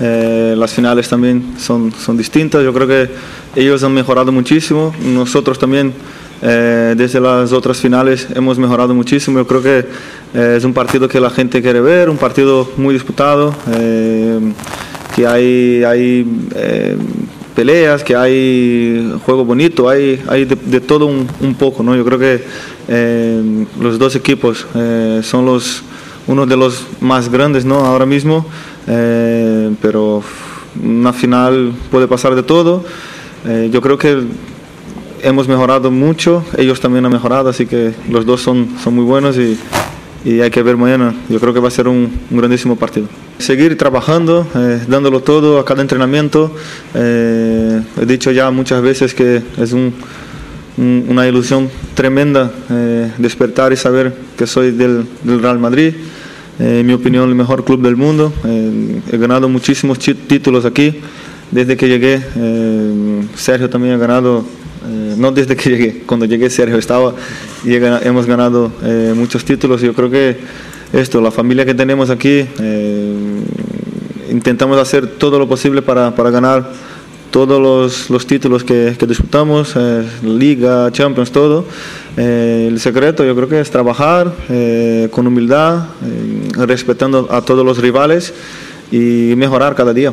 Eh, las finales también son, son distintas. Yo creo que ellos han mejorado muchísimo. Nosotros también, eh, desde las otras finales, hemos mejorado muchísimo. Yo creo que eh, es un partido que la gente quiere ver, un partido muy disputado, eh, que hay, hay eh, peleas, que hay juego bonito, hay, hay de, de todo un, un poco, ¿no? Yo creo que eh, los dos equipos son los uno de los más grandes ¿no? ahora mismo, eh, pero una final puede pasar de todo. Eh, yo creo que hemos mejorado mucho, ellos también han mejorado, así que los dos son, son muy buenos y, y hay que ver mañana. Yo creo que va a ser un, un grandísimo partido. Seguir trabajando, eh, dándolo todo a cada entrenamiento. Eh, he dicho ya muchas veces que es un, un- una ilusión tremenda despertar y saber que soy del Real Madrid. Eh, en mi opinión, el mejor club del mundo. Eh, he ganado muchísimos títulos aquí desde que llegué. Eh, Sergio también ha ganado, eh, no desde que llegué, cuando llegué Sergio estaba y hemos ganado eh, muchos títulos. Yo creo que esto, la familia que tenemos aquí, eh, intentamos hacer todo lo posible para, para ganar todos los, los títulos que, que disputamos, eh, Liga, Champions, todo. Eh, el secreto yo creo que es trabajar eh, con humildad, eh, respetando a todos los rivales y mejorar cada día.